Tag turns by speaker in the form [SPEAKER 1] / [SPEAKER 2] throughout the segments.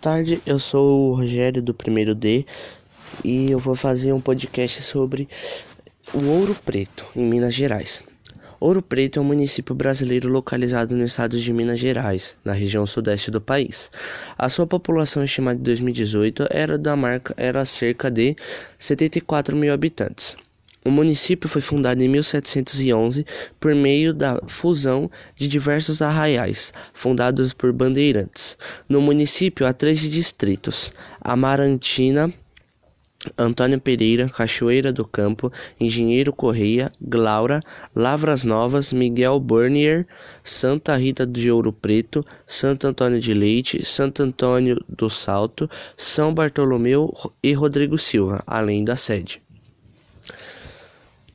[SPEAKER 1] tarde, eu sou o Rogério do primeiro D e eu vou fazer um podcast sobre o Ouro Preto, em Minas Gerais. Ouro Preto é um município brasileiro localizado no estado de Minas Gerais, na região sudeste do país. A sua população estimada de 2018 era da marca era cerca de 74 mil habitantes. O município foi fundado em 1711 por meio da fusão de diversos arraiais, fundados por bandeirantes. No município há três distritos: Amarantina, Antônio Pereira, Cachoeira do Campo, Engenheiro Correia, Glaura, Lavras Novas, Miguel Burnier, Santa Rita de Ouro Preto, Santo Antônio de Leite, Santo Antônio do Salto, São Bartolomeu e Rodrigo Silva, além da sede.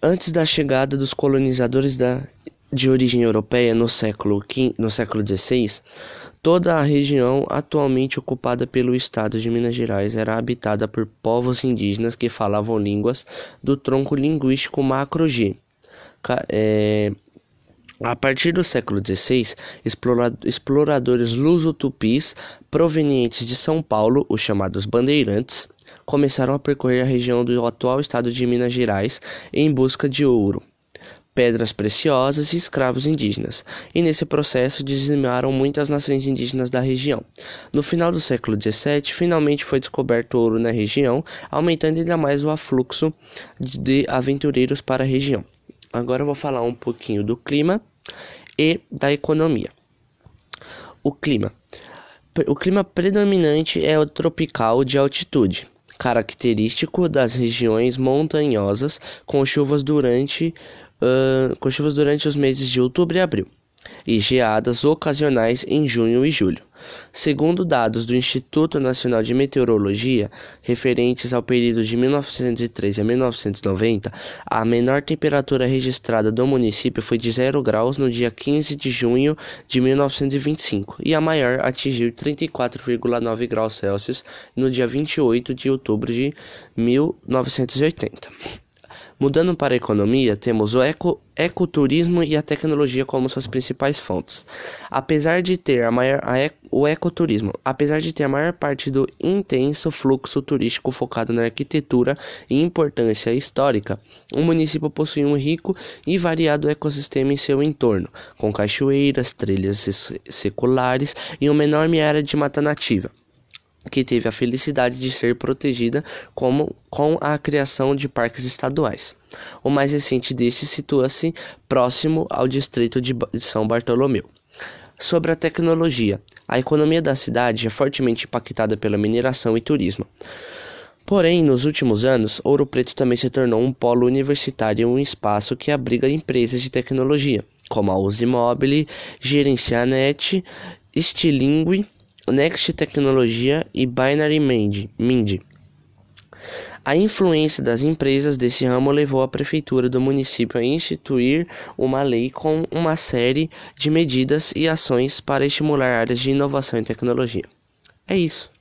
[SPEAKER 1] Antes da chegada dos colonizadores da, de origem europeia no século, no século XVI, toda a região atualmente ocupada pelo estado de Minas Gerais era habitada por povos indígenas que falavam línguas do tronco linguístico macro-G. É, a partir do século XVI, exploradores luso-tupis provenientes de São Paulo, os chamados bandeirantes, começaram a percorrer a região do atual estado de Minas Gerais em busca de ouro, pedras preciosas e escravos indígenas, e nesse processo dizimaram muitas nações indígenas da região. No final do século XVII, finalmente foi descoberto ouro na região, aumentando ainda mais o afluxo de aventureiros para a região. Agora eu vou falar um pouquinho do clima e da economia. O clima. O clima predominante é o tropical de altitude característico das regiões montanhosas com chuvas durante, uh, com chuvas durante os meses de outubro e abril e geadas ocasionais em junho e julho. Segundo dados do Instituto Nacional de Meteorologia, referentes ao período de 1903 a 1990, a menor temperatura registrada do município foi de 0 graus no dia 15 de junho de 1925 e a maior atingiu 34,9 graus Celsius no dia 28 de outubro de 1980. Mudando para a economia, temos o eco, ecoturismo e a tecnologia como suas principais fontes. Apesar de ter a maior, a o ecoturismo, apesar de ter a maior parte do intenso fluxo turístico focado na arquitetura e importância histórica, o município possui um rico e variado ecossistema em seu entorno, com cachoeiras, trilhas seculares e uma enorme área de mata nativa que teve a felicidade de ser protegida como, com a criação de parques estaduais. O mais recente destes situa-se próximo ao distrito de São Bartolomeu. Sobre a tecnologia, a economia da cidade é fortemente impactada pela mineração e turismo. Porém, nos últimos anos, Ouro Preto também se tornou um polo universitário e um espaço que abriga empresas de tecnologia, como a Usimobile, Gerencianet, Stilingue Next Tecnologia e Binary Mind. A influência das empresas desse ramo levou a prefeitura do município a instituir uma lei com uma série de medidas e ações para estimular áreas de inovação e tecnologia. É isso.